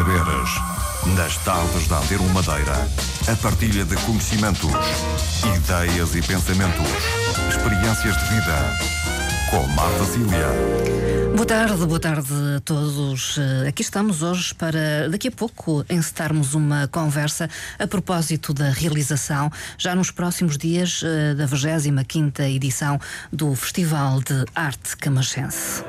saberes. Nas tardes da Antero Madeira, a partilha de conhecimentos, ideias e pensamentos, experiências de vida. Com Marta Cília. Boa tarde, boa tarde a todos. Eh, aqui estamos hoje para, daqui a pouco, encetarmos uma conversa a propósito da realização, já nos próximos dias, eh, da 25 edição do Festival de Arte Camachense.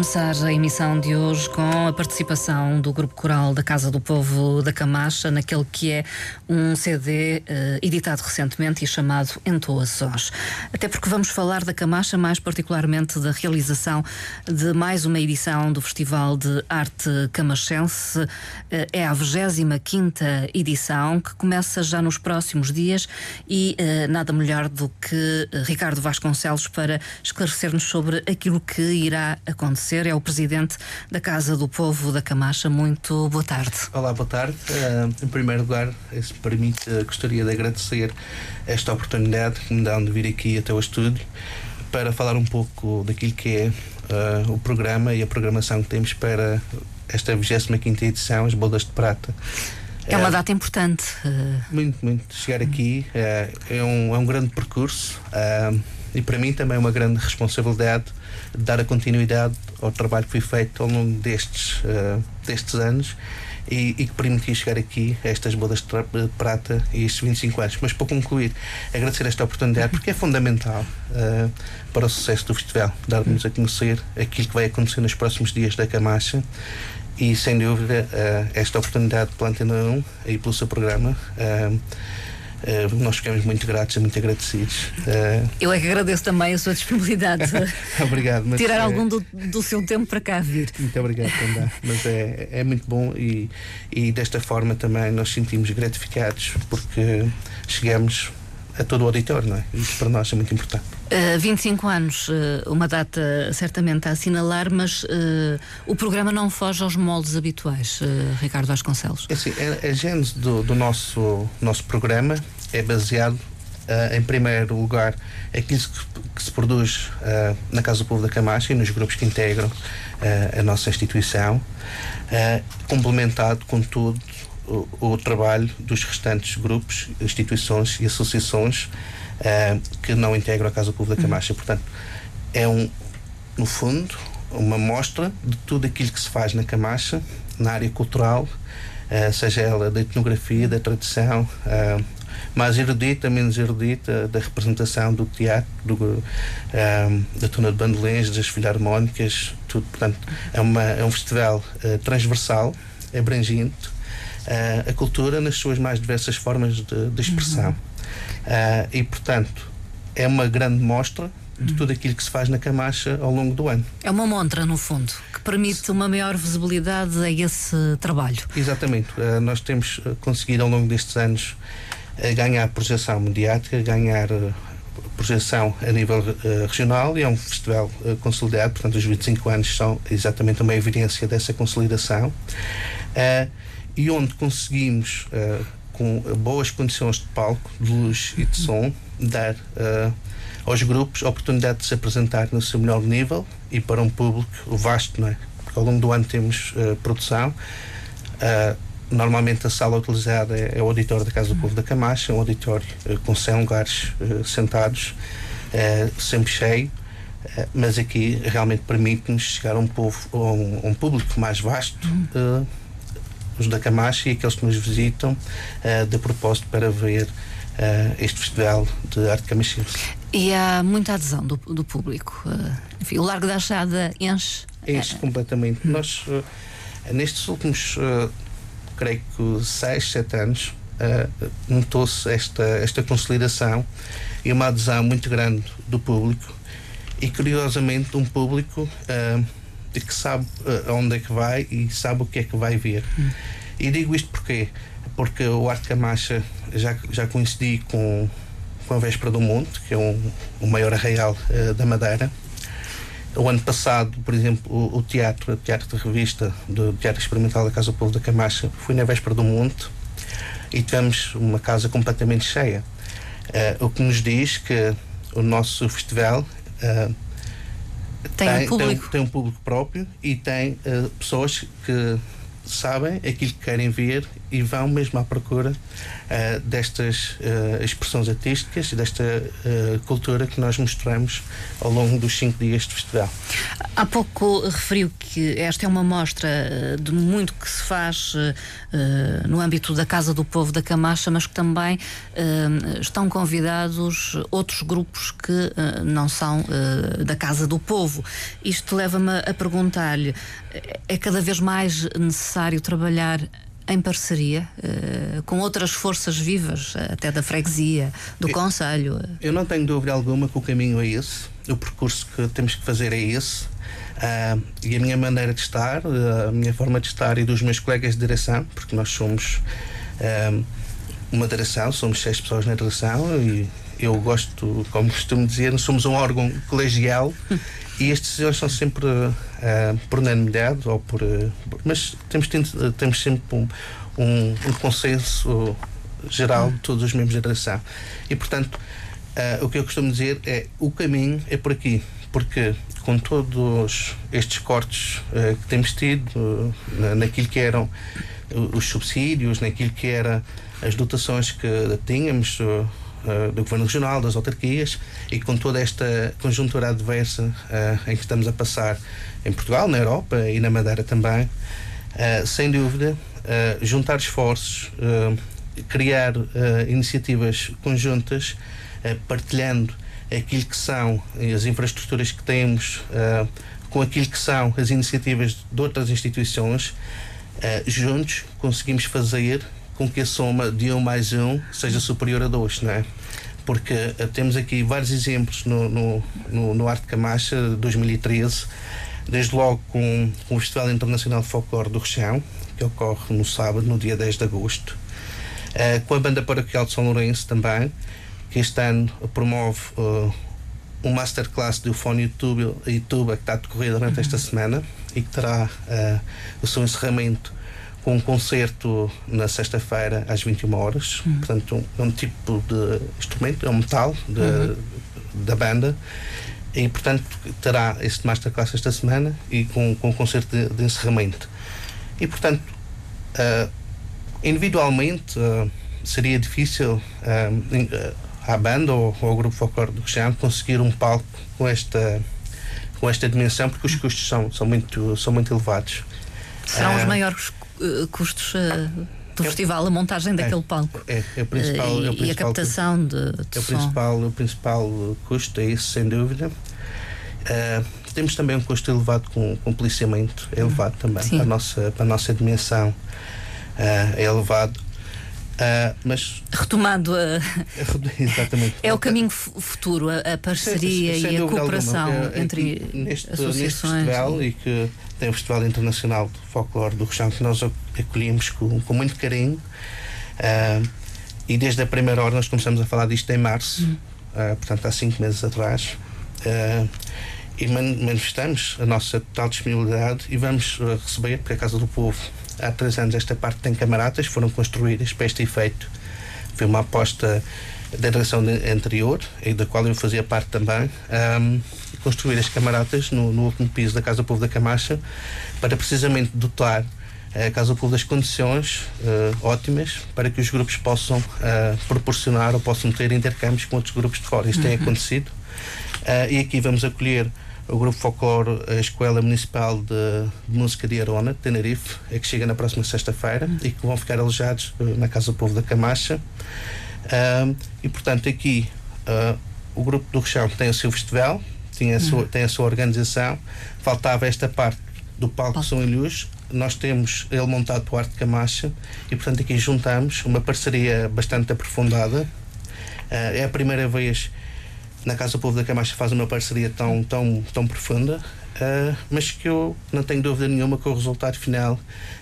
Começar a emissão de hoje com a participação do Grupo Coral da Casa do Povo da Camacha, naquele que é um CD uh, eh, editado recentemente e chamado Entoações. Até porque vamos falar da Camacha, mais particularmente da realização de mais uma edição do Festival de Arte Camachense. Uh, é a 25 edição, que começa já nos próximos dias e uh, nada melhor do que Ricardo Vasconcelos para esclarecer-nos sobre aquilo que irá acontecer é o presidente da Casa do Povo da Camacha. Muito boa tarde. Olá, boa tarde. Uh, em primeiro lugar, se permite, uh, gostaria de agradecer esta oportunidade que me dão de vir aqui até o estúdio para falar um pouco daquilo que é uh, o programa e a programação que temos para esta 25 edição, as Bodas de Prata. É uma data importante. Muito, muito. Chegar aqui é, um, é um grande percurso e para mim também é uma grande responsabilidade dar a continuidade ao trabalho que foi feito ao longo destes, destes anos e, e, que permitiu chegar aqui a estas bodas de prata e estes 25 anos. Mas para concluir, agradecer esta oportunidade porque é fundamental uh, para o sucesso do festival, dar-nos a conhecer aquilo que vai acontecer nos próximos dias da Camacha e sem dúvida uh, esta oportunidade pela Antena 1 e pelo seu programa. Uh, nós ficamos muito gratos e muito agradecidos. Uh, Eu é que agradeço também a sua disponibilidade. obrigado. Mas tirar é... algum do, do, seu tempo para cá vir. Muito obrigado também. Mas é, é muito bom e, e desta forma também nós sentimos gratificados porque chegamos a todo o auditório, não é? Isso para nós é muito importante. Uh, 25 anos, uh, uma data certamente a assinalar, mas uh, o programa não foge aos moldes habituais, Ricardo Vasconcelos. É assim, a, a gênese do, do, nosso, nosso programa é baseado, em primeiro lugar, aquilo que, que se produz na Casa do Povo da Camacha e nos grupos que integram a nossa instituição, complementado, contudo, o, o, trabalho dos restantes grupos, instituições e associações uh, que não integram a Casa do Povo da Camacha. Portanto, é um, no fundo, uma mostra de tudo aquilo que se faz na Camacha, na área cultural, uh, seja ela da etnografia, da tradição, uh, mais erudita, menos erudita, da representação do teatro, do, da tuna de bandolins, das filarmónicas, tudo. Portanto, é, uma, é um festival uh, abrangente, a cultura nas suas mais diversas formas de, de expressão. Uhum. Uh, e, portanto, é uma grande mostra de tudo aquilo que se faz na Camacha ao longo do ano. É uma montra, no fundo, que permite uma maior visibilidade a esse trabalho. Exatamente. Uh, nós temos conseguido ao longo destes anos ganhar projeção mediática, ganhar projeção a nível regional e é um festival consolidado, portanto os 25 anos são exatamente uma evidência dessa consolidação e onde conseguimos, uh, com boas condições de palco, de luz e de som, dar uh, aos grupos a oportunidade de se apresentar no seu melhor nível e para um público vasto, não é? Porque ao longo do ano temos uh, produção. normalmente a sala utilizada é, é, o auditório da Casa do Povo da Camacha, um auditório com 100 lugares sentados, sempre cheio. mas aqui realmente permite-nos chegar a um, povo, a um, a um público mais vasto, os da Camacha e aqueles que nos visitam uh, de propósito para ver uh, este festival de arte camachense. E há muita adesão do, do público. Uh, enfim, o Largo da Achada enche. Enche completamente. Hum. Nós, nestes últimos, creio que, seis, sete anos, notou-se esta, esta consolidação e uma adesão muito grande do público e curiosamente um público de que sabe uh, onde é que vai e sabe o que é que vai ver. E digo isto porquê? Porque o Arte Camacha já, já coincidi com, com a Véspera do Monte, que é um, o maior arraial uh, da Madeira. O ano passado, por exemplo, o, o, teatro, o teatro de revista do Teatro Experimental da Casa do Povo da Camacha, foi na Véspera do Monte e tivemos uma casa completamente cheia. Uh, o que nos diz que o nosso festival uh, tem, tem, um público. Tem, tem, um público próprio e tem uh, pessoas que sabem aquilo que querem ver e vão mesmo à procura uh, destas uh, expressões artísticas e desta uh, cultura que nós mostramos ao longo dos cinco dias de festival. Há pouco referiu que esta é uma mostra de muito que se faz no âmbito da Casa do Povo da Camacha, mas que também estão convidados outros grupos que não são da Casa do Povo. Isto leva-me a perguntar-lhe: é cada vez mais necessário trabalhar em parceria uh, com outras forças vivas, até da freguesia, do eu, Conselho? Eu não tenho dúvida alguma que o caminho é esse, o percurso que temos que fazer é esse. Uh, e a minha maneira de estar, uh, a minha forma de estar e dos meus colegas de direção, porque nós somos uma direção, somos seis pessoas na direção e eu gosto, como costumo dizer, somos um órgão colegial e as decisões são sempre uh, por unanimidade ou por. Uh, mas temos, temos sempre um, um, um consenso geral de todos os membros da direção. E, portanto, uh, o que eu costumo dizer é o caminho é por aqui. Porque com todos estes cortes que temos tido naquilo que eram os subsídios, naquilo que eram as dotações que tínhamos uh, do Governo Regional, das autarquias, e com toda esta conjuntura adversa uh, em que estamos a passar em Portugal, na Europa e na Madeira também, uh, sem dúvida, juntar esforços, criar iniciativas conjuntas, partilhando aquilo que são as infraestruturas que temos com aquilo que são as iniciativas de outras instituições, juntos conseguimos fazer com que a soma de 1 um mais 1 um seja superior a 2, não é? Porque uh, temos aqui vários exemplos no, no, no, no Arte Camacha 2013, desde logo com, com o Festival Internacional de Folclore do Rechão, que ocorre no sábado, no dia 10 de agosto, uh, com a Banda Paroquial de São Lourenço também, que este ano promove uh, um masterclass do Fone YouTube, YouTube que está a decorrer durante esta semana e que terá uh, o seu encerramento com um concerto na sexta-feira às 21 horas. Uhum. Portanto, um, um, tipo de instrumento, é um metal de, uhum. da banda. E, portanto, terá este masterclass esta semana e com, com um concerto de, de encerramento. E, portanto, uh, individualmente uh, seria difícil uh, à banda ou, ou ao grupo folclore do Cristiano conseguir um palco com esta com esta dimensão porque os custos são, são, muito, são muito elevados. Serão os maiores custos do é, festival, a montagem daquele é, palco. É, é, o principal, é o principal, e a captação de, de é o principal, o principal custo, é isso, sem dúvida. Uh, temos também um custo elevado com, com policiamento, é elevado também para a, nossa, para a nossa dimensão, uh, é elevado. Uh, mas retomando a... Exatamente. é o caminho futuro a, a parceria sem, sem, sem e a cooperação alguma. É, entre neste, associações neste festival e que tem o Festival Internacional de Folclore do Rochão que nós acolhemos com, com muito carinho uh, e desde a primeira hora nós começamos a falar disto em março uh, portanto há cinco meses atrás e manifestamos a nossa total disponibilidade e vamos receber, porque a Casa do Povo há três anos esta parte tem camaradas, foram construídas para este efeito. Foi uma aposta da direção anterior, e da qual eu fazia parte também, um, construir as camaradas no, no, último piso da Casa Povo da Camacha, para precisamente dotar a Casa Povo das condições uh, ótimas para que os grupos possam uh, proporcionar ou possam ter intercâmbios com outros grupos de fora. Isto uhum. tem acontecido. Uh, e aqui vamos acolher o grupo Folclore, a Escola Municipal de, de Música de Arona, de Tenerife, é que chega na próxima sexta-feira uhum. e que vão ficar alojados uh, na Casa do Povo da Camacha. Uh, e, portanto, aqui uh, o grupo do Rechão tem o seu festival, tem a, sua, uhum. tem a sua organização. Faltava esta parte do palco São Ilhus. Nós temos ele montado para o Arte Camacha e, portanto, aqui juntamos uma parceria bastante aprofundada. é a primeira vez na Casa do Povo da Camacha faz uma parceria tão, tão, tão profunda, uh, mas que eu não tenho dúvida nenhuma que o resultado final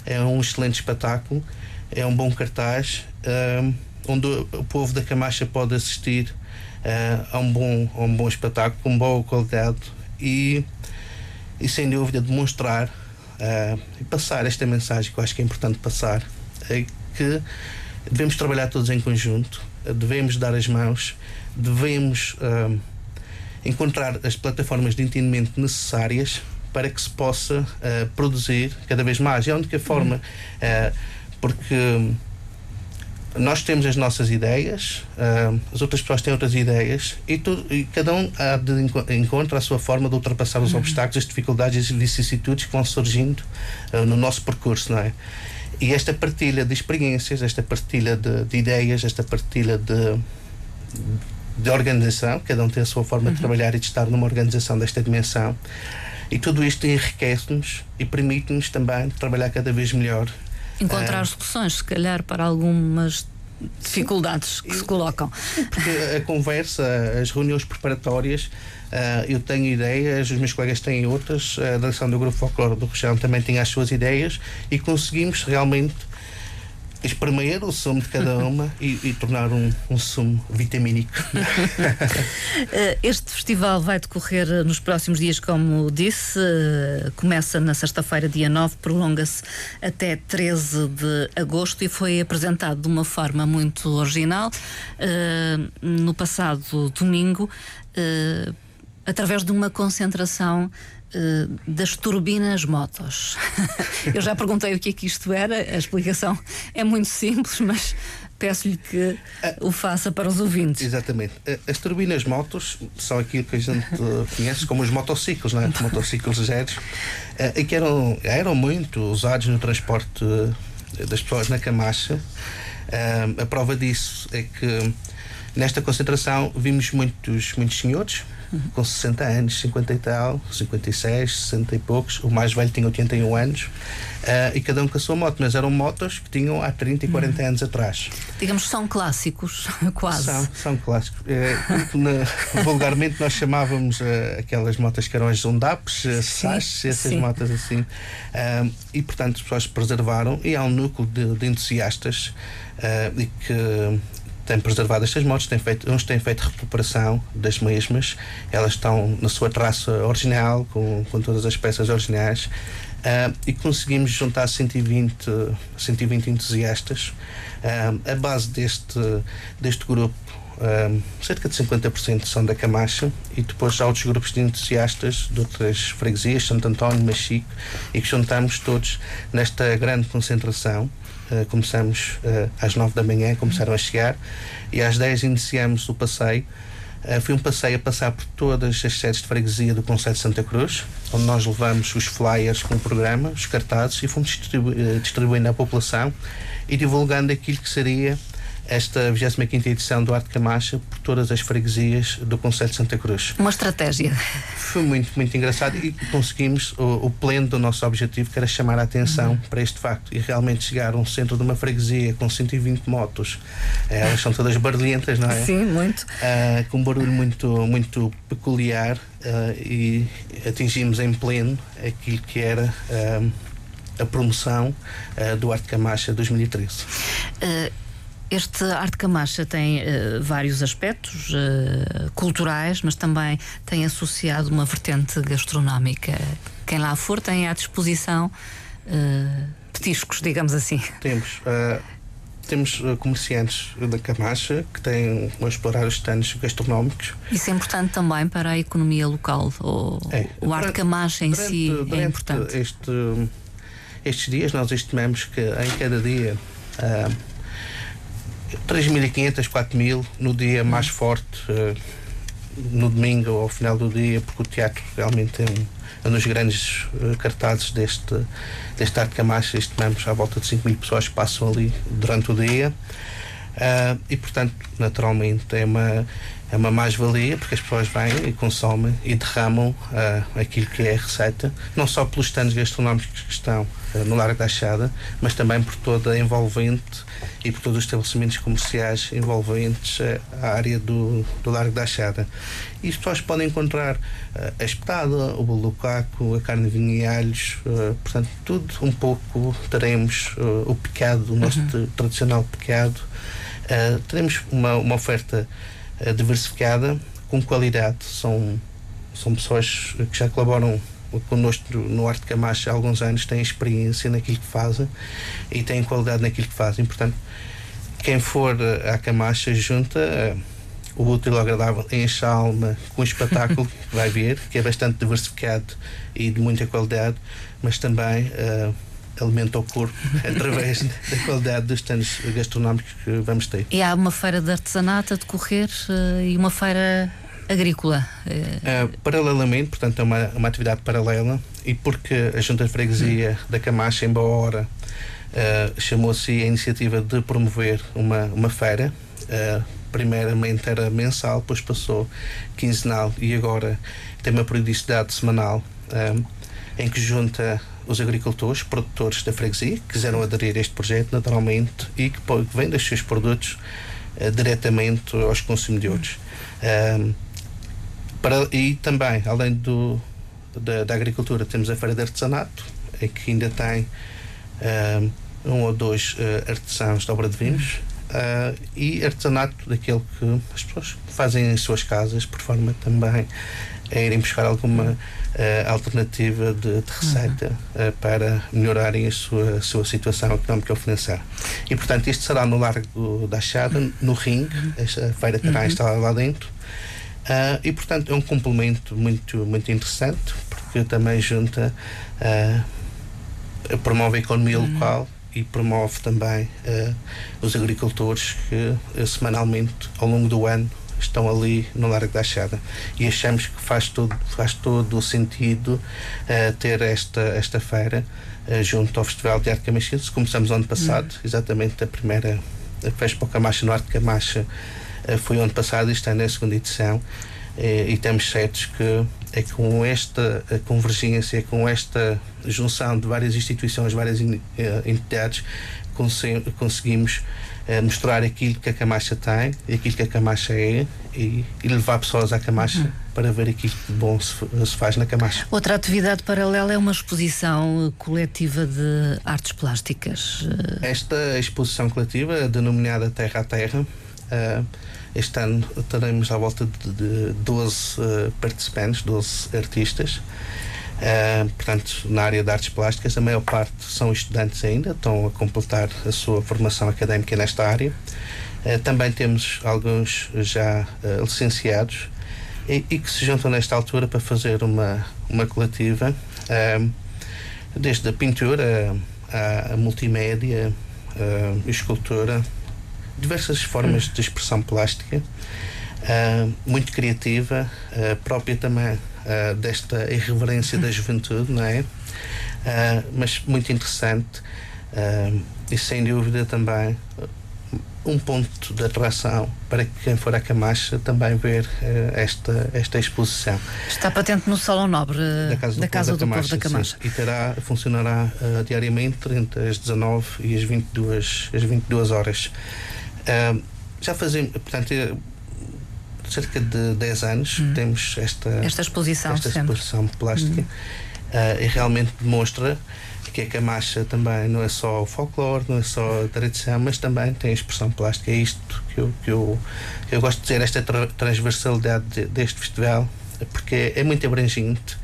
é um excelente espetáculo, é um bom cartaz, uh, onde o povo da Camacha pode assistir uh, a, um bom, a um bom espetáculo, com boa qualidade e, e sem dúvida demonstrar e passar esta mensagem que eu acho que é importante passar, é que devemos trabalhar todos em conjunto, devemos dar as mãos devemos uh, encontrar as plataformas de entendimento necessárias para que se possa uh, produzir cada vez mais. É a única forma, uh, porque nós temos as nossas ideias, as outras pessoas têm outras ideias e, tu, e cada um há de encontrar a sua forma de ultrapassar os uhum. obstáculos, as dificuldades e as vicissitudes que vão surgindo no nosso percurso, não é? E esta partilha de experiências, esta partilha de, de ideias, esta partilha de, de organização, cada um tem a sua forma uhum. de trabalhar e de estar numa organização desta dimensão. E tudo isto enriquece-nos e permite-nos também trabalhar cada vez melhor. Encontrar uh, soluções, se calhar, para algumas dificuldades que se colocam. Porque a conversa, as reuniões preparatórias, uh, eu tenho ideias, os meus colegas têm outras, a direção do Grupo Folclore do Região também tem as suas ideias e conseguimos realmente espremer o sumo de cada uma e, e tornar um, um, sumo vitamínico. Eh, este festival vai decorrer nos próximos dias, como disse, eh, começa na sexta-feira, dia 9, prolonga-se até 13 de agosto e foi apresentado de uma forma muito original eh, no passado domingo, através de uma concentração Uh, das turbinas motos. Eu já perguntei o que é que isto era, a explicação é muito simples, mas peço-lhe que o faça para os ouvintes. Exatamente. As turbinas motos são aquilo que a gente conhece como os motociclos, não é? Os motociclos ligeiros, e que eram, eram muito usados no transporte das pessoas na Camacha. A prova disso é que nesta concentração vimos muitos, muitos senhores com 60 anos, 50 e tal, 56, 60 e poucos. O mais velho tinha 81 anos uh, e cada um com a sua moto, mas eram motos que tinham há 30 e 40 uhum. anos atrás. Digamos, são clássicos, quase. São, são clássicos. Uh, na, vulgarmente nós chamávamos uh, aquelas motas que eram as Zundapes, as SAS, essas sim. motas assim. e portanto as pessoas preservaram e há um núcleo de, de entusiastas e que tem preservado estas motos, tem feito, uns têm feito recuperação das mesmas, elas estão na sua traça original, com, com todas as peças originais, uh, e conseguimos juntar 120, 120 entusiastas. Uh, a base deste, deste grupo um, cerca de 50% são da Camacha e depois há outros grupos de entusiastas de outras freguesias, Santo António, Machico, e que juntamos todos nesta grande concentração. Uh, começamos uh, às 9 da manhã, começaram a chegar, e às 10 iniciamos o passeio. Uh, foi um passeio a passar por todas as sedes de freguesia do Conselho de Santa Cruz, onde nós levamos os flyers com o programa, os cartazes, e fomos distribu distribuindo à população e divulgando aquilo que seria esta 25 edição do Arte Camacha por todas as freguesias do Conselho de Santa Cruz. Uma estratégia. Foi muito, muito engraçado e conseguimos o, o pleno do nosso objetivo, que era chamar a atenção uhum. para este facto. E realmente chegar a um centro de uma freguesia com 120 motos, eh, elas são todas barulhentas, não é? Sim, muito. Uh, com um barulho muito, muito peculiar uh, e atingimos em pleno aquilo que era. Uh, a promoção do Arte Camacha 2013. Este Arte Camacha tem uh, vários aspectos uh, culturais, mas também tem associado uma vertente gastronómica. Quem lá for tem à disposição uh, petiscos, digamos assim. Temos. temos comerciantes da Camacha que têm a explorar os stands gastronómicos. Isso é importante também para a economia local. O, é, o Arte Camacha em durante, si é durante é importante. Este, estes dias nós estimamos que em cada dia. Uh, 3.500, 4.000 no dia mais forte, uh, no domingo ou ao final do dia, porque o teatro realmente é um, é um dos grandes uh, cartazes deste, deste Arte Camacha. Estimamos à volta de 5 mil pessoas que passam ali durante o dia. Uh, e portanto, naturalmente, é uma, é uma mais-valia porque as pessoas vêm e consomem e derramam uh, aquilo que é a receita, não só pelos stands gastronómicos que estão uh, no Largo da Achada, mas também por toda a envolvente e por todos os estabelecimentos comerciais envolventes uh, a área do, do Largo da Achada. E as pessoas podem encontrar a espetada, o bolo do caco, a carne de vinho e alhos, portanto, tudo um pouco teremos o picado, o nosso uhum. tradicional picado. teremos uma, uma oferta diversificada, com qualidade. São, são pessoas que já colaboram connosco no Arte Camacha há alguns anos, têm experiência naquilo que fazem e têm qualidade naquilo que fazem. Portanto, quem for eh, à Camacha junta eh, o útil e agradável enche a alma com o espetáculo que vai ver, que é bastante diversificado e de muita qualidade, mas também uh, alimenta o corpo através da qualidade dos stands gastronómicos que vamos ter. E há uma feira de artesanato a decorrer uh, e uma feira agrícola? Uh, paralelamente, portanto, é uma, uma atividade paralela e porque a Junta de Freguesia da Camacha, em boa hora, uh, chamou-se a iniciativa de promover uma, uma feira. primeiramente era mensal, depois passou quinzenal e agora tem uma periodicidade semanal em que junta os agricultores, produtores da freguesia, que quiseram aderir a este projeto naturalmente e que vendem os seus produtos uh, diretamente aos consumidores. Um, para, e também, além do, da, da, agricultura, temos a Feira de Artesanato, em que ainda tem um, um ou dois uh, artesãos de obra de vinhos. Uh, e artesanato daquele que as pessoas fazem em suas casas, por forma também a irem buscar alguma uh, alternativa de, de receita uhum. uh, para melhorarem a sua, a sua situação económica ou financeira. E, portanto, isto será no Largo da Chada, no Ring, uhum. esta feira terá uhum. instalada lá dentro. Uh, e, portanto, é um complemento muito, muito interessante, porque também junta, promove a economia uhum. local e promove também os agricultores que semanalmente, ao longo do ano, estão ali no Largo da Achada e achamos que faz todo, faz todo o sentido uh, ter esta, esta feira uh, junto ao Festival de Arte Camachense. Começamos ano passado, uhum. exatamente a primeira Festa para Camacha no Arte Camacha uh, foi ano passado e está na segunda edição e estamos certos que é com esta convergência, com esta junção de várias instituições, várias entidades, conseguimos é, mostrar aquilo que a Camacha tem e aquilo que a Camacha é e, e levar pessoas à Camacha uhum. para ver aquilo que de bom se, se, faz na Camacha. Outra atividade paralela é uma exposição coletiva de artes plásticas. Esta exposição coletiva, denominada Terra a Terra, Uh, este ano teremos à volta de, de 12 uh, participantes, 12 artistas. Uh, portanto, na área de artes plásticas, a maior parte são estudantes ainda, estão a completar a sua formação académica nesta área. Uh, também temos alguns já uh, licenciados e, e, que se juntam nesta altura para fazer uma, uma coletiva, desde a pintura, a, a multimédia, escultura, diversas formas de expressão plástica, muito criativa, própria também uh, desta irreverência da juventude, não é? Uh, mas muito interessante uh, e sem dúvida também um ponto de atração para quem for a Camacha também ver esta, esta exposição. Está patente no Salão Nobre da Casa do, da Povo, da Camacha, Povo da Camacha. Sim, e terá, funcionará diariamente entre as 19 e as 22, as 22 horas. já fazemos, portanto, cerca de 10 anos hum. temos esta, esta exposição, esta exposição plástica hum. uh, e realmente demonstra que a Camacha também não é só o folclore, não é só a tradição, mas também tem a expressão plástica. É isto que eu, que eu, que eu gosto de dizer, esta tra transversalidade de, deste festival, porque é muito abrangente,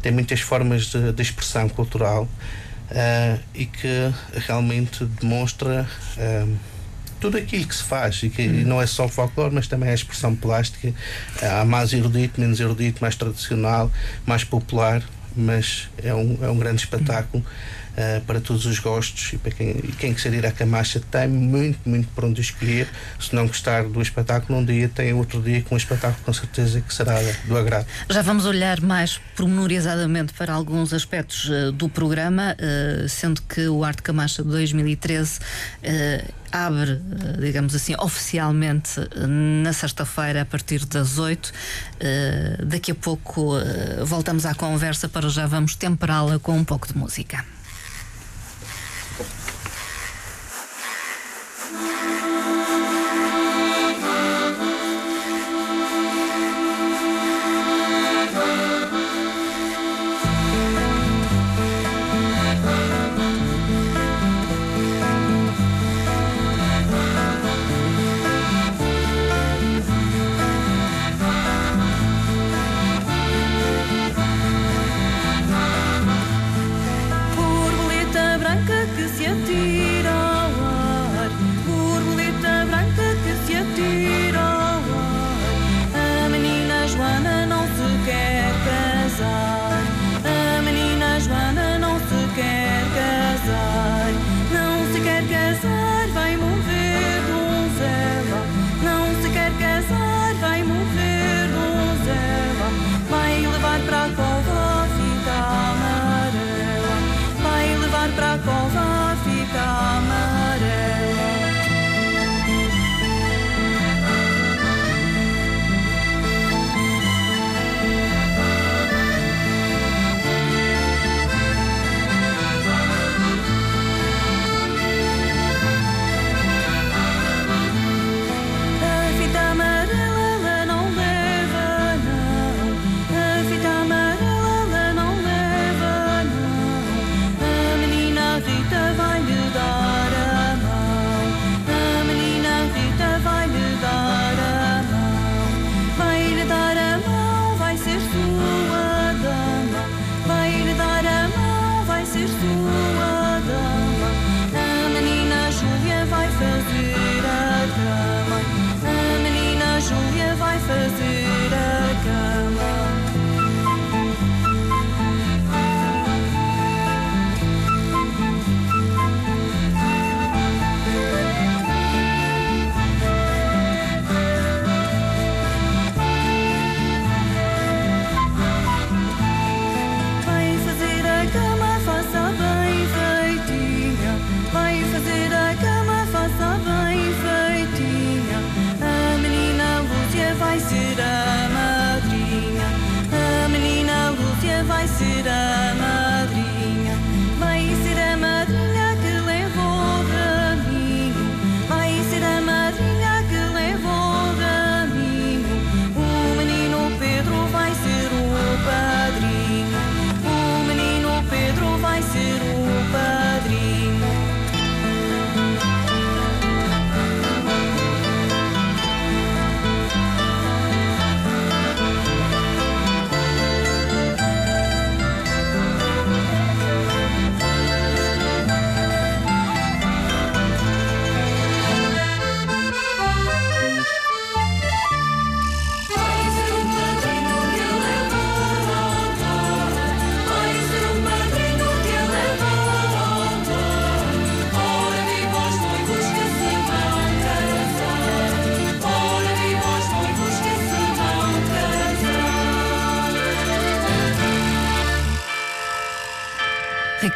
tem muitas formas de, de expressão cultural uh, e que realmente demonstra. Uh, tudo aquilo que se faz e que hum. não é só o folclore, mas também a expressão plástica. Há mais erudito, menos erudito, mais tradicional, mais popular, mas é um, é um grande espetáculo. Uh, para todos os gostos e para quem, quem quiser ir à Camacha tem muito, muito para onde escolher. Se não gostar do espetáculo um dia, tem outro dia com um espetáculo com certeza que será do agrado. Já vamos olhar mais pormenorizadamente para alguns aspectos uh, do programa, uh, sendo que o Arte Camacha 2013 abre, digamos assim, oficialmente na sexta-feira a partir das 8. Daqui a pouco voltamos à conversa para já vamos temperá-la com um pouco de música.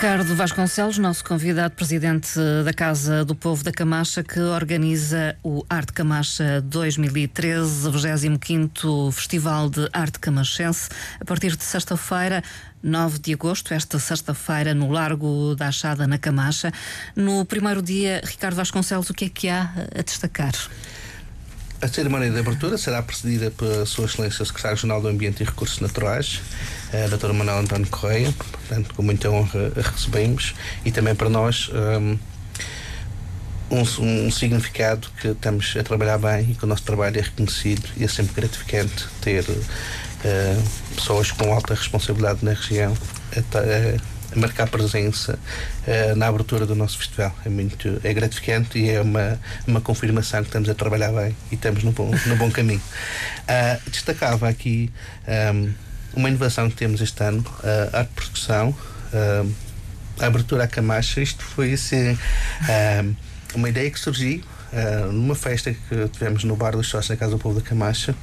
Ricardo Vasconcelos, nosso convidado, presidente da Casa do Povo da Camacha, que organiza o Arte Camacha 2013, 25 Festival de Arte Camachense, a partir de sexta-feira. 9 de agosto, esta sexta-feira, no Largo da Achada, na Camacha. No primeiro dia, Ricardo Vasconcelos, o que é que há a destacar? A cerimónia de abertura será precedida pela Sua Excelência o Secretário Regional do Ambiente e Recursos Naturais, a Dr. Manuel António Correia, portanto, com muita honra a recebemos e também para nós um, um, um, significado que estamos a trabalhar bem e que o nosso trabalho é reconhecido e é sempre gratificante ter uh, pessoas com alta responsabilidade na região a, a marcar presença uh, na abertura do nosso festival. É muito é gratificante e é uma, uma confirmação que estamos a trabalhar bem e estamos no bom, no bom caminho. Uh, destacava aqui um, uma inovação que temos este ano, a arte percussão, uh, a abertura à Camacha. Isto foi assim, ehm, uma ideia que surgiu numa festa que tivemos no Bar dos Sócios na Casa do Povo da Camacha,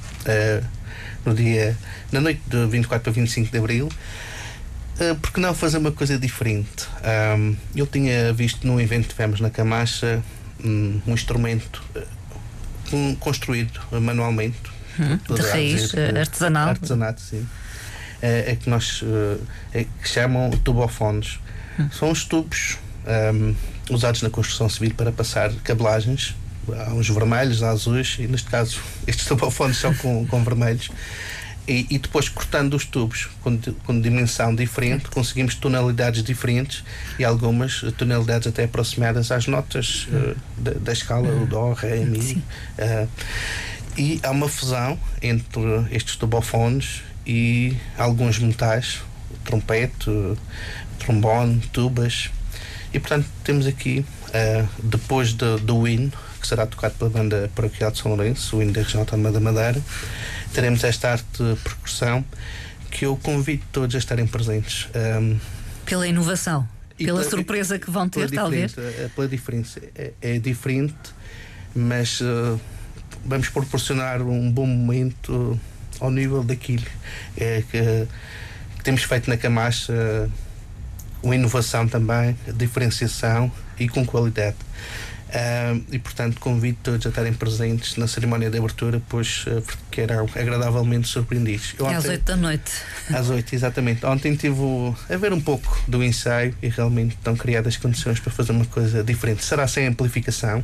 no dia, na noite de 24 para 25 de Abril, uh, porque não fazer uma coisa diferente? Um, eu tinha visto num evento que tivemos na Camacha um, um instrumento um, construído manualmente. Hum, de raiz dizer, artesanal. Artesanato, sim. É, é que nós é que chamam tubofones. Hum. São os tubos usados na construção civil para passar cabelagens. Há uns vermelhos, há azuis, e neste caso estes tubofones são com, com vermelhos. E, e, depois cortando os tubos com, com, dimensão diferente, conseguimos tonalidades diferentes e algumas tonalidades até aproximadas às notas uh, da, da, escala o Dó, Ré, Mi. Uh, e há uma fusão entre estes tubofones e alguns metais, trompete, trombone, tubas. E portanto temos aqui, uh, depois do, do hino, que será tocado pela banda paroquial de São Lourenço, o hino da região autónoma da Madeira, teremos esta arte de percussão que eu convido todos a estarem presentes. Um, pela inovação, pela, pela, surpresa que vão ter, talvez. É, pela diferença. É, é diferente, mas uh, vamos proporcionar um bom momento ao nível daquilo é, que, que temos feito na Camacha. Uma inovação também, diferenciação e com qualidade. Uh, e portanto convido todos a estarem presentes na cerimónia de abertura, pois uh, ficarão agradavelmente surpreendidos. Eu, é às 8 da noite. Às 8, exatamente. Ontem tive a ver um pouco do ensaio e realmente estão criadas condições para fazer uma coisa diferente. Será sem amplificação,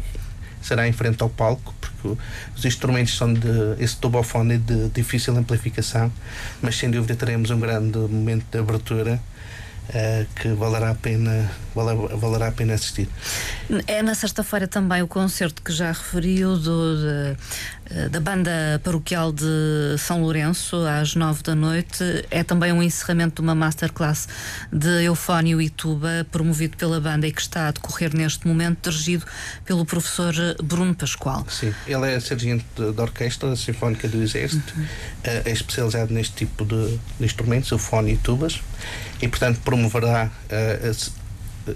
será em frente ao palco, porque os instrumentos são de. Esse tubofone é de difícil amplificação, mas sem dúvida teremos um grande momento de abertura uh, que valerá a pena valer, valerá a pena assistir. É na sexta-feira também o concerto que já referiu do, de, da banda paroquial de São Lourenço às nove da noite. É também um encerramento de uma masterclass de eufónio e tuba promovido pela banda e que está a decorrer neste momento, dirigido pelo professor Bruno Pascoal. Sim, ele é sargento da Orquestra Sinfónica do Exército, uhum. é especializado neste tipo de, de instrumentos, eufónio e tubas, e portanto promoverá uh,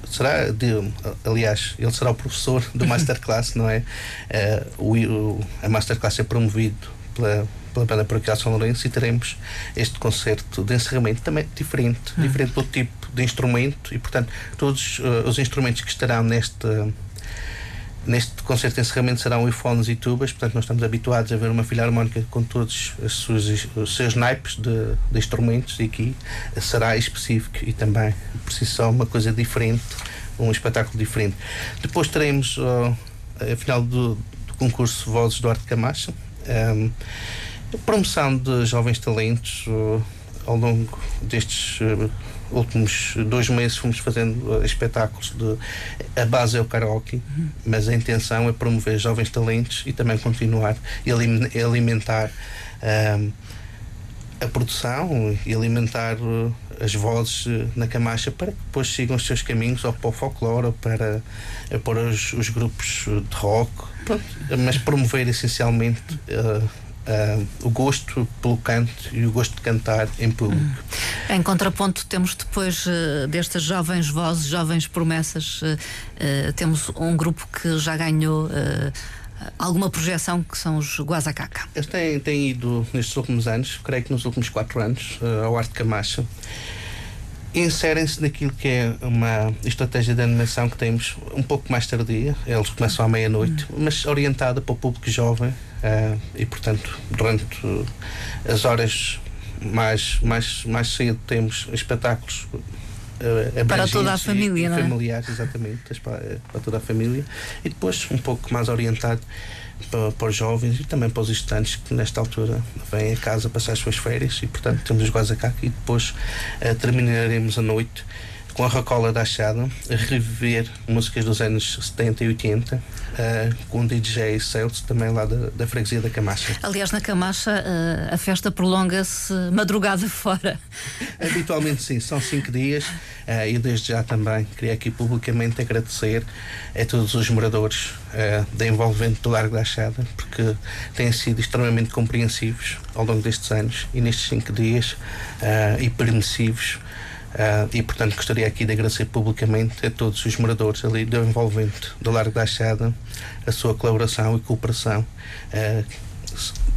será de, aliás, ele será o professor do Masterclass, não é? Uh, o, a Masterclass é promovido pela, pela banda paroquial São Lourenço e teremos este concerto de encerramento também diferente, hum. diferente do tipo de instrumento e, portanto, todos uh, os instrumentos que estarão neste Neste concerto de encerramento serão iPhones e tubas, portanto, nós estamos habituados a ver uma filarmónica com todos os seus, os seus naipes de, de, instrumentos e aqui será específico e também, por si só, uma coisa diferente, um espetáculo diferente. Depois teremos, a final do, do, concurso Vozes do Arte Camacha, um, a promoção de jovens talentos uh, ao longo destes. Uh, últimos dois meses fomos fazendo uh, espetáculos de a base é o karaoke, uhum. mas a intenção é promover jovens talentos e também continuar e alimentar um, a produção e alimentar uh, as vozes uh, na Camacha para que depois sigam os seus caminhos ou para o folclore ou para, para os, os grupos de rock, Pronto, mas promover essencialmente uh, uh, o gosto pelo canto e o gosto de cantar em público. Em contraponto, temos depois uh, destas jovens vozes, jovens promessas, uh, temos um grupo que já ganhou alguma projeção que são os Guazacaca. Eles têm, têm ido nestes últimos anos, creio que nos últimos quatro anos, ao Arte Camacha. inserem-se naquilo que é uma estratégia de animação que temos um pouco mais tardia, eles começam à meia-noite, mas orientada para o público jovem uh, e, portanto, durante as horas mais, mais, mais cedo temos espetáculos uh, para toda a família, não é? Familiares, exatamente, para, para toda a família e depois um pouco mais orientado para, para, os jovens e também para os estudantes que nesta altura vêm a casa passar as suas férias e portanto temos os Guazacac e depois uh, terminaremos a noite com a Racola da Achada, a reviver músicas dos anos 70 e 80, uh, com um DJ Celso, também lá da, da freguesia da Camacha. Aliás, na Camacha uh, a festa prolonga-se madrugada fora. Habitualmente sim, são cinco dias uh, e desde já também queria aqui publicamente agradecer a todos os moradores da envolvente do Largo da Achada, porque têm sido extremamente compreensivos ao longo destes anos e nestes cinco dias e permissivos Uh, e, portanto, gostaria aqui de agradecer publicamente a todos os moradores ali do envolvente do Largo da Achada a sua colaboração e cooperação. Uh,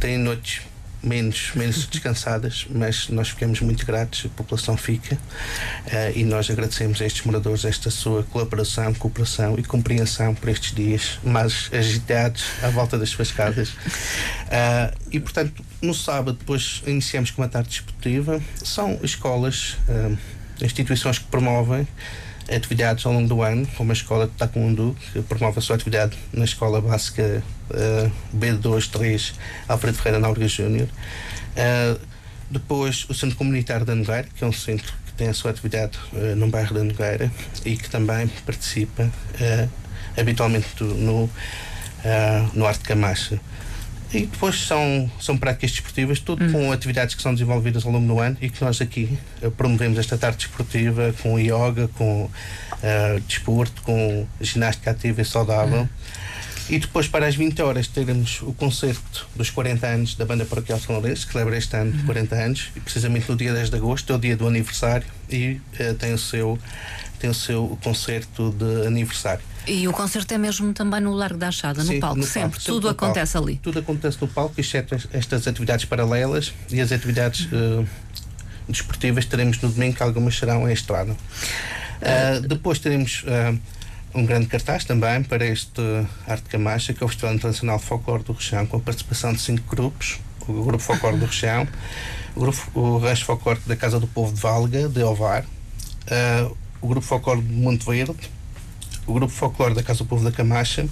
têm noites menos, menos descansadas, mas nós ficamos muito gratos, a população fica, uh, e nós agradecemos a estes moradores esta sua colaboração, cooperação e compreensão por estes dias mais agitados à volta das suas casas. Uh, e, portanto, no sábado, depois iniciamos com uma tarde desportiva. São escolas. Uh, instituições que promovem atividades ao longo do ano, como a Escola de Taekwondo, que promove a sua atividade na Escola Básica uh, B23 Alfredo Ferreira Náuga Júnior. Uh, depois, o Centro Comunitário da Nogueira, que é um centro que tem a sua atividade uh, no bairro da Nogueira e que também participa habitualmente no, no Arte Camacha. E depois são, são práticas desportivas, tudo hum. com atividades que são desenvolvidas ao longo do ano e que nós aqui uh, promovemos esta tarde desportiva com yoga, com uh, desporto, com ginástica ativa e saudável. Hum. E depois, para as 20 horas, teremos o concerto dos 40 anos da Banda Paroquial São Lourenço, que celebra este ano 40 uhum. anos, e precisamente no dia 10 de agosto, é o dia do aniversário, e uh, tem, o seu, tem o seu concerto de aniversário. E o concerto é mesmo também no Largo da Achada, no palco, no sempre. Palco, Tudo acontece palco. ali. Tudo acontece no palco, exceto estas atividades paralelas e as atividades uh, desportivas teremos no domingo, que algumas serão em estrada. Uh, depois teremos um grande cartaz também para este Arte Camacha, que é o Festival Internacional Folclore do Rechão, com a participação de cinco grupos. O Grupo Folclore do Rechão, o, grupo, o Rancho Folclore da Casa do Povo de Valga, de Ovar, o Grupo Folclore de Monte Verde, o Grupo Folclore da Casa do Povo da Camacha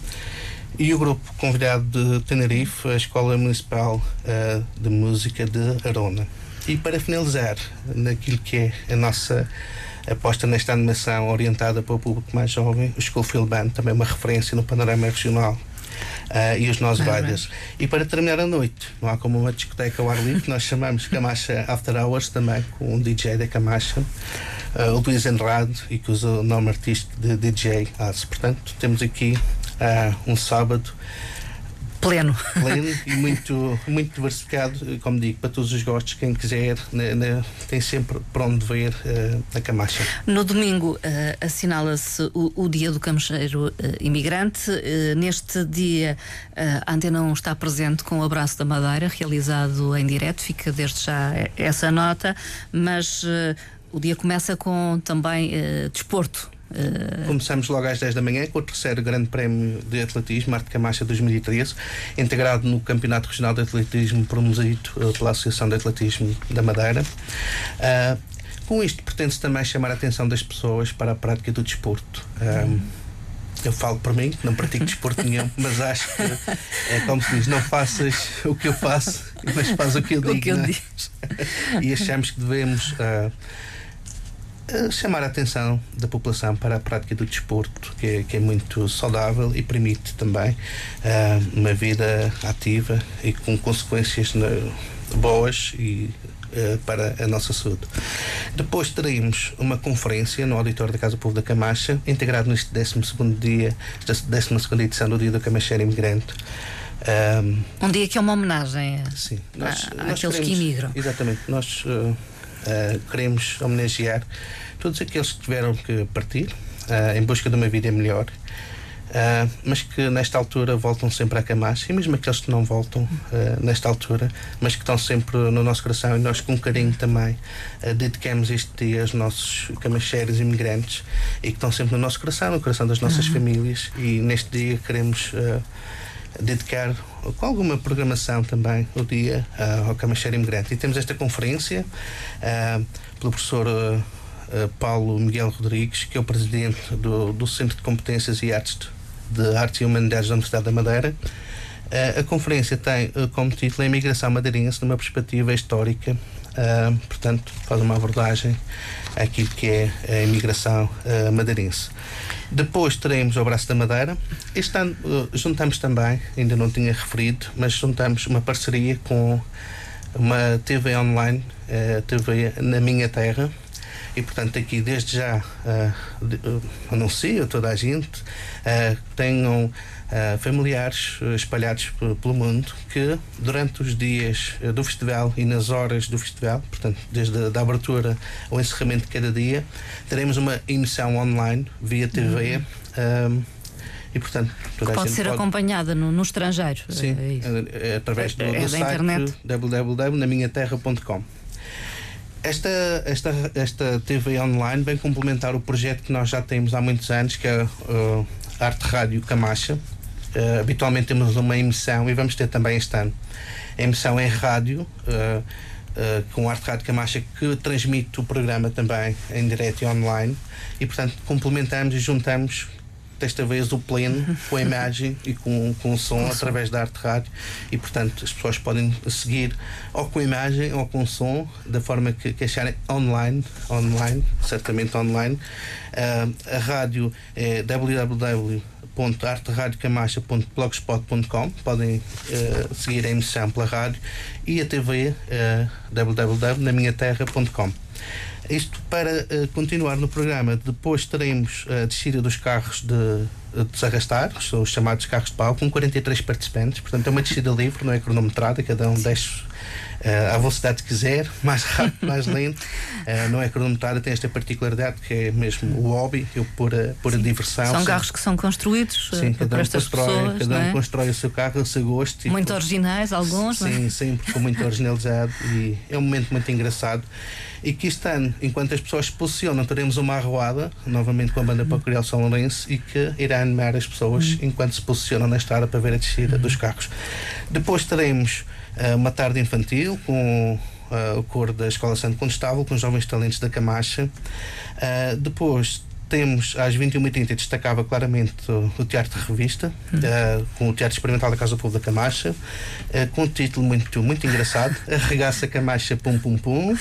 e o grupo convidado de Tenerife, a Escola Municipal uh, de Música de Arona. E para finalizar, naquilo que é a nossa aposta nesta animação orientada para o público mais jovem, o Schoolfield Band, também uma referência no panorama regional. Uh, e os Nós Riders. E para terminar a noite, não há como uma discoteca ao ar livre, nós chamamos Camacha After Hours também, com um DJ da Camacha uh, o Luís Andrade e que usa o nome artístico de DJ As. Portanto, temos aqui uh, um sábado pleno. Pleno e muito, muito diversificado, como digo, para todos os gostos. Quem quiser, tem sempre para onde ver uh, a Camacha. No domingo uh, assinala-se o, o, Dia do Camacheiro uh, Imigrante. neste dia, a Antena 1 está presente com o Abraço da Madeira, realizado em direto. Fica desde já essa nota, mas o dia começa com também desporto. Uh... Começamos logo às 10 da manhã com o terceiro Grande Prémio de Atletismo, Arte Camacha 2013, integrado no Campeonato Regional de Atletismo promovido pela Associação de Atletismo da Madeira. Uh, com isto, pretende-se também chamar a atenção das pessoas para a prática do desporto. eu falo por mim, não pratico desporto nenhum, mas acho que é como se diz: não faças o que eu faço, mas faz o que eu digo. Que eu é? digo. e achamos que devemos. Uh, chamar a atenção da população para a prática do desporto, que é, que é muito saudável e permite também uh, uma vida ativa e com consequências né, boas e uh, para a nossa saúde. Depois teremos uma conferência no auditório da Casa do Povo da Camacha, integrado neste 12 dia, esta 12 edição do Dia do Camacheiro Imigrante. Um, um dia que é uma homenagem sim, nós, a, nós àqueles queremos, que imigram. Exatamente. Nós uh, Uh, queremos homenagear todos aqueles que tiveram que partir uh, em busca de uma vida melhor. uh, mas que nesta altura voltam sempre à Camacha, e mesmo aqueles que não voltam nesta altura, mas que estão sempre no nosso coração, e nós com carinho também dedicamos este dia aos nossos camacheiros imigrantes e que estão sempre no nosso coração, no coração das nossas uhum. famílias, e neste dia queremos dedicar com alguma programação também o dia uh, ao Camacheiro Imigrante. E temos esta conferência uh, pelo professor uh, Paulo Miguel Rodrigues, que é o presidente do, do Centro de Competências e Artes de Artes e Humanidades da Universidade da Madeira. a conferência tem como título a Imigração Madeirense numa perspectiva histórica, portanto, faz uma abordagem àquilo que é a imigração madeirense. Depois teremos o Braço da Madeira. Este ano uh, juntamos também, ainda não tinha referido, mas juntamos uma parceria com uma TV online, uh, TV na minha terra. E portanto aqui desde já uh, uh, anuncio a toda a gente uh, tenham uh, familiares uh, espalhados pelo mundo que durante os dias uh, do festival e nas horas do festival, portanto, desde a abertura ao encerramento de cada dia, teremos uma emissão online via TV. Uhum. e portanto pode ser pode... acompanhada no, no estrangeiro sim é, é, é através do, é, do site internet. www.naminhaterra.com esta, esta, esta TV online vem complementar o projeto que nós já temos há muitos anos, que é uh, Arte Rádio Camacha, Uh, habitualmente temos uma emissão e vamos ter também este ano. A emissão em rádio, uh, uh, com Arte Rádio Camacha, que transmite o programa também em direto e online. E, portanto, complementamos e juntamos desta vez o pleno com a imagem e com, com o som através da arte rádio e portanto as pessoas podem seguir ou com a imagem ou com o som da forma que, que acharem online online, certamente online uh, a rádio é www www.arteradiocamacha.blogspot.com podem uh, seguir a emissão pela rádio e a TV uh, eh, www.naminhaterra.com isto para uh, continuar no programa. Depois teremos a descida dos carros de, de desarrastar, os chamados carros de pau, com 43 participantes. Portanto, é uma descida livre, não é cronometrada, cada um desce uh, à velocidade que quiser, mais rápido, mais lento. Uh, não é cronometrada, tem esta particularidade que é mesmo o hobby, eu por a, por a diversão. São carros que são construídos sim, cada um estas constrói, pessoas. Cada um é? constrói o seu carro, o seu gosto. Muito originais, alguns, Sim, não é? sempre com muito originalizado e é um momento muito engraçado. E que este ano, enquanto as pessoas se posicionam, teremos uma arruada, novamente com a banda Pacoreal São Lourenço, e que irá animar as pessoas uhum. enquanto se posicionam na estrada para ver a descida dos carros. Depois teremos uma tarde infantil com uh, o coro da Escola Santo Condestável, com jovens talentos da Camacha. Uh, depois temos às 21h30 destacava claramente o, Teatro de Revista, uh, com o Teatro Experimental da Casa do Povo da Camacha, uh, com um título muito, muito engraçado: Arregaça Camacha Pum Pum Pum. Uh,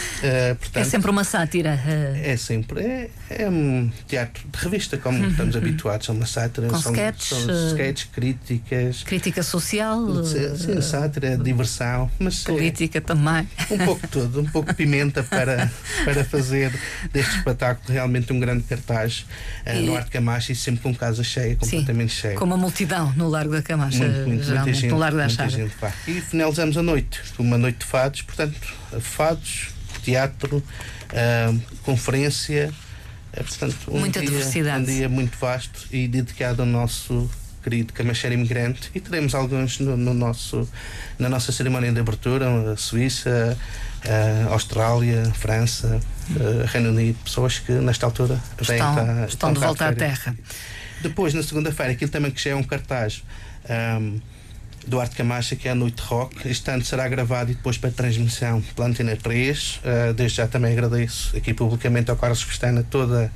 portanto, é sempre uma sátira. É sempre. É, é um teatro de revista, como uhum. estamos habituados, é uma sátira. Com são, sketches, são sketches, críticas. Crítica social. Sim, sátira, diversão. Mas política é, também. Um pouco tudo, um pouco pimenta para, para fazer deste espetáculo realmente um grande cartaz uh, no Arte Camacha e sempre com casa cheia, completamente Sim, cheia. Com uma multidão no Largo da Camacha, muito, muito, geralmente, gente, no Largo da Chaga. E finalizamos a noite, uma noite de fados, portanto, fados, teatro, uh, conferência, uh, portanto, um Muita dia, diversidade. Um dia muito vasto e dedicado ao nosso querido Camacheiro Imigrante e teremos alguns no, no, nosso, na nossa cerimónia de abertura, a Suíça, a Austrália, a França, a Reino Unido, pessoas que nesta altura estão, estão, estão de volta à terra. Depois, na segunda-feira, aquilo também que já é um cartaz. Um, do Arte Camacha, que é a Noite Rock. Este ano será gravado e depois para transmissão pela Antena 3. Uh, desde já também agradeço aqui publicamente ao Carlos Pestana toda uh,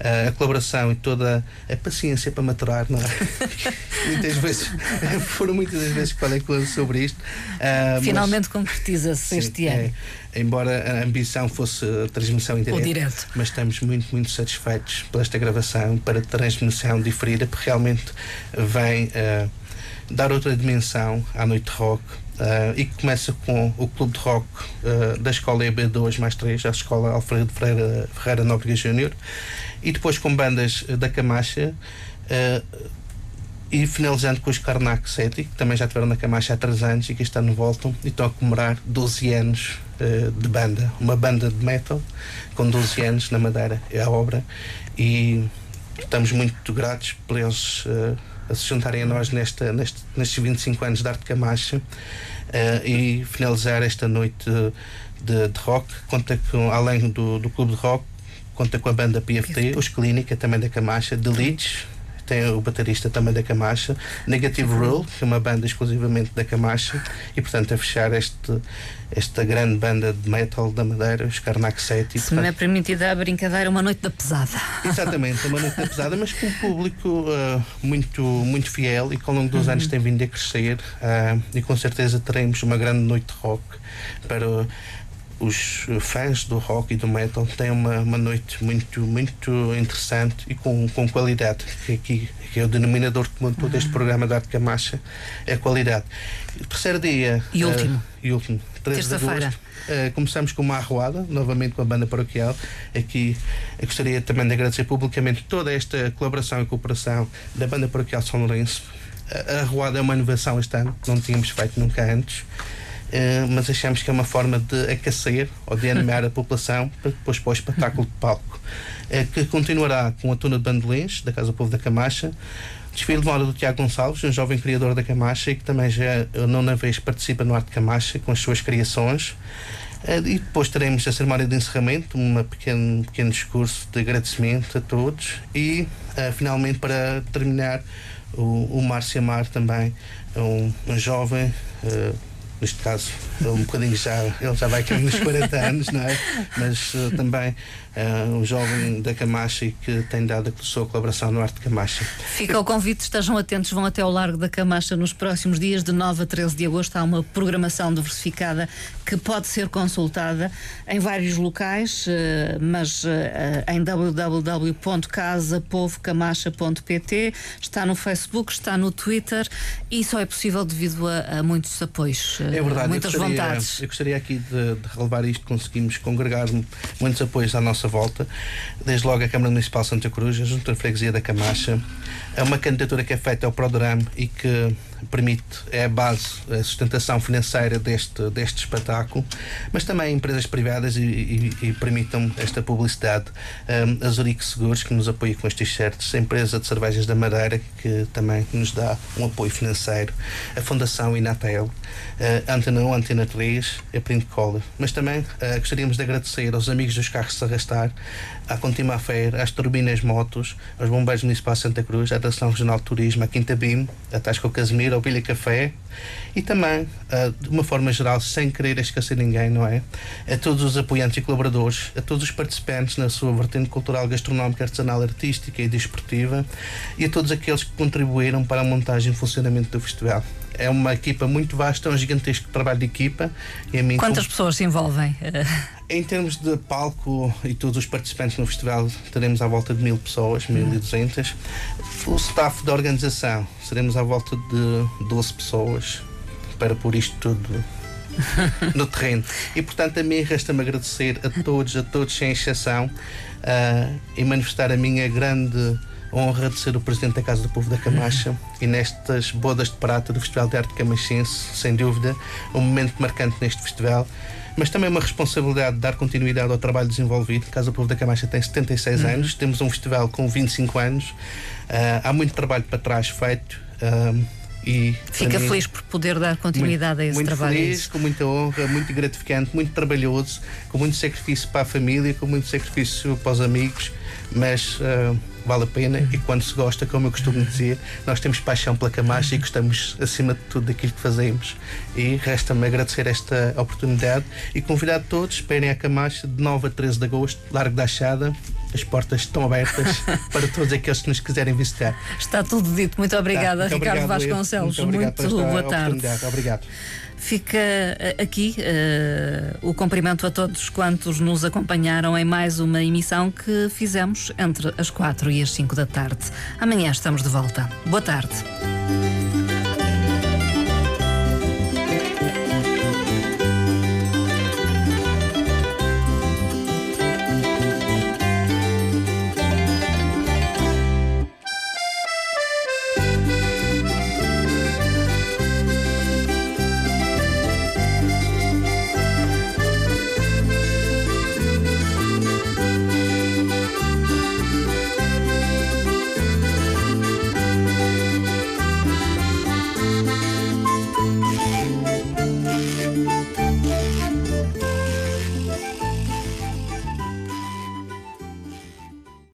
a colaboração e toda a paciência para maturar, não é? muitas vezes, foram muitas as vezes que falei com sobre isto. Uh, Finalmente concretiza-se este ano. É, embora a ambição fosse a transmissão em direto, direto, mas estamos muito, muito satisfeitos por esta gravação, para a transmissão diferida, porque realmente vem. Uh, dar outra dimensão à noite rock. Uh, e que começa com o clube de rock uh, da escola EB2 mais 3, a escola Alfredo Ferreira, Ferreira Nóbrega Júnior, e depois com bandas da Camacha. Uh, e finalizando com os Karnak Seti, que também já estiveram na Camacha há 3 anos e que este ano voltam e estão a comemorar 12 anos de banda. Uma banda de metal com 12 anos na Madeira, é a obra, e estamos muito gratos por eles a se juntarem a nós nesta, neste, nestes 25 anos de Arte Camacha e finalizar esta noite de, de rock. Conta com, além do, do clube de rock, conta com a banda PFT, os Clínica, também da Camacha, The Leeds, tem o baterista também da Camacha, Negative Rule, que é uma banda exclusivamente da Camacha, e portanto a fechar este, esta grande banda de metal da Madeira, os Karnak 7. Se portanto, me é permitida a brincadeira, uma noite da pesada. Exatamente, uma noite da pesada, mas com um público uh, muito, muito fiel e que ao longo dos uhum. anos tem vindo a crescer uh, e com certeza teremos uma grande noite de rock para os fãs do rock e do metal têm uma, uma noite muito, muito interessante e com, com qualidade, que aqui que é o denominador comum de todo este programa da Arte Camacha, é a qualidade. Terceiro dia. E último. Uh, e último, terça-feira. Uh, começamos com uma arruada, novamente com a banda paroquial. Aqui gostaria também de agradecer publicamente toda esta colaboração e cooperação da banda paroquial São Lourenço. A arruada é uma inovação este ano, não tínhamos feito nunca antes. Uh, mas achamos que é uma forma de aquecer ou de animar a população para depois para o espetáculo de palco, uh, que continuará com a tuna de bandolins da Casa do Povo da Camacha, desfile de moda do Tiago Gonçalves, um jovem criador da Camacha e que também já é a nona vez participa no Arte Camacha com as suas criações. Uh, e depois teremos a cerimónia de encerramento, um pequeno, pequeno discurso de agradecimento a todos. E finalmente para terminar o, o Márcio Amar também, um, um jovem neste caso, um bocadinho já, ele já vai cair nos 40 anos, não é? Mas uh, também uh, um jovem da Camacha e que tem dado a sua colaboração no Arte de Camacha. Fica o convite, estejam atentos, vão até ao Largo da Camacha nos próximos dias, de 9 a 13 de agosto. Há uma programação diversificada que pode ser consultada em vários locais, uh, mas em www.casapovocamacha.pt, está no Facebook, está no Twitter e só é possível devido a, a muitos apoios é verdade, muitas eu gostaria, vontades. Eu gostaria aqui de, de, relevar isto, conseguimos congregar muitos apoios à nossa volta, desde logo a Câmara Municipal de Santa Cruz, a Junta de Freguesia da Camacha, é uma candidatura que é feita ao Program e que permite, é a base, a sustentação financeira deste, deste espetáculo, mas também empresas privadas e, e, e permitam esta publicidade. Um, a Zurique Seguros, que nos apoia com estes t-shirts, a empresa de cervejas da Madeira, que também nos dá um apoio financeiro, a Fundação Inatel, uh, Antena 1, Antena 3, a Print Color. Mas também uh, gostaríamos de agradecer aos amigos dos carros se arrastar, à Contima Feira, às Turbinas Motos, aos Bombeiros Municipais Santa Cruz, à Atração Regional de Turismo, à Quinta BIM, à Tasca Casimiro, ao Bilha Café e também, uh, de uma forma geral, sem querer esquecer ninguém, não é? A todos os apoiantes e colaboradores, a todos os participantes na sua vertente cultural, gastronómica, artesanal, artística e desportiva e a todos aqueles que contribuíram para a montagem e funcionamento do festival é uma equipa muito vasta, é um gigantesco trabalho de equipa. E a mim, Quantas como... pessoas se envolvem? Em termos de palco e todos os participantes no festival, teremos à volta de mil pessoas, mil e duzentas. O staff da organização, seremos à volta de 12 pessoas para pôr isto tudo no terreno. E portanto, a mim resta-me agradecer a todos, a todos sem exceção, uh, e manifestar a minha grande honra de ser o presidente da Casa do Povo da Camacha e nestas bodas de prata do Festival de Arte Camachense, sem dúvida, um momento marcante neste festival, mas também uma responsabilidade de dar continuidade ao trabalho desenvolvido. A Casa do Povo da Camacha tem 76 uhum. anos, temos um festival com 25 anos, uh, há muito trabalho para trás feito. Uh, e Fica mim, feliz por poder dar continuidade muito, a esse muito trabalho. Muito feliz, com muita honra, muito gratificante, muito trabalhoso, com muito sacrifício para a família, com muito sacrifício para os amigos, mas uh, vale a pena e quando se gosta, como eu costumo dizer, nós temos paixão pela Camacha e gostamos acima de tudo daquilo que fazemos. E resta-me agradecer esta oportunidade e convidar todos, esperem a Camacha de 9 a 13 de agosto, Largo da Achada. As portas estão abertas para todos aqueles que nos quiserem visitar. Está tudo dito. Muito obrigada, tá, muito Ricardo obrigado, Vasconcelos. Muito, muito boa tarde. Obrigado. Fica eh, aqui uh, o cumprimento a todos quantos nos acompanharam em mais uma emissão que fizemos entre as quatro e as cinco da tarde. Amanhã estamos de volta. Boa tarde.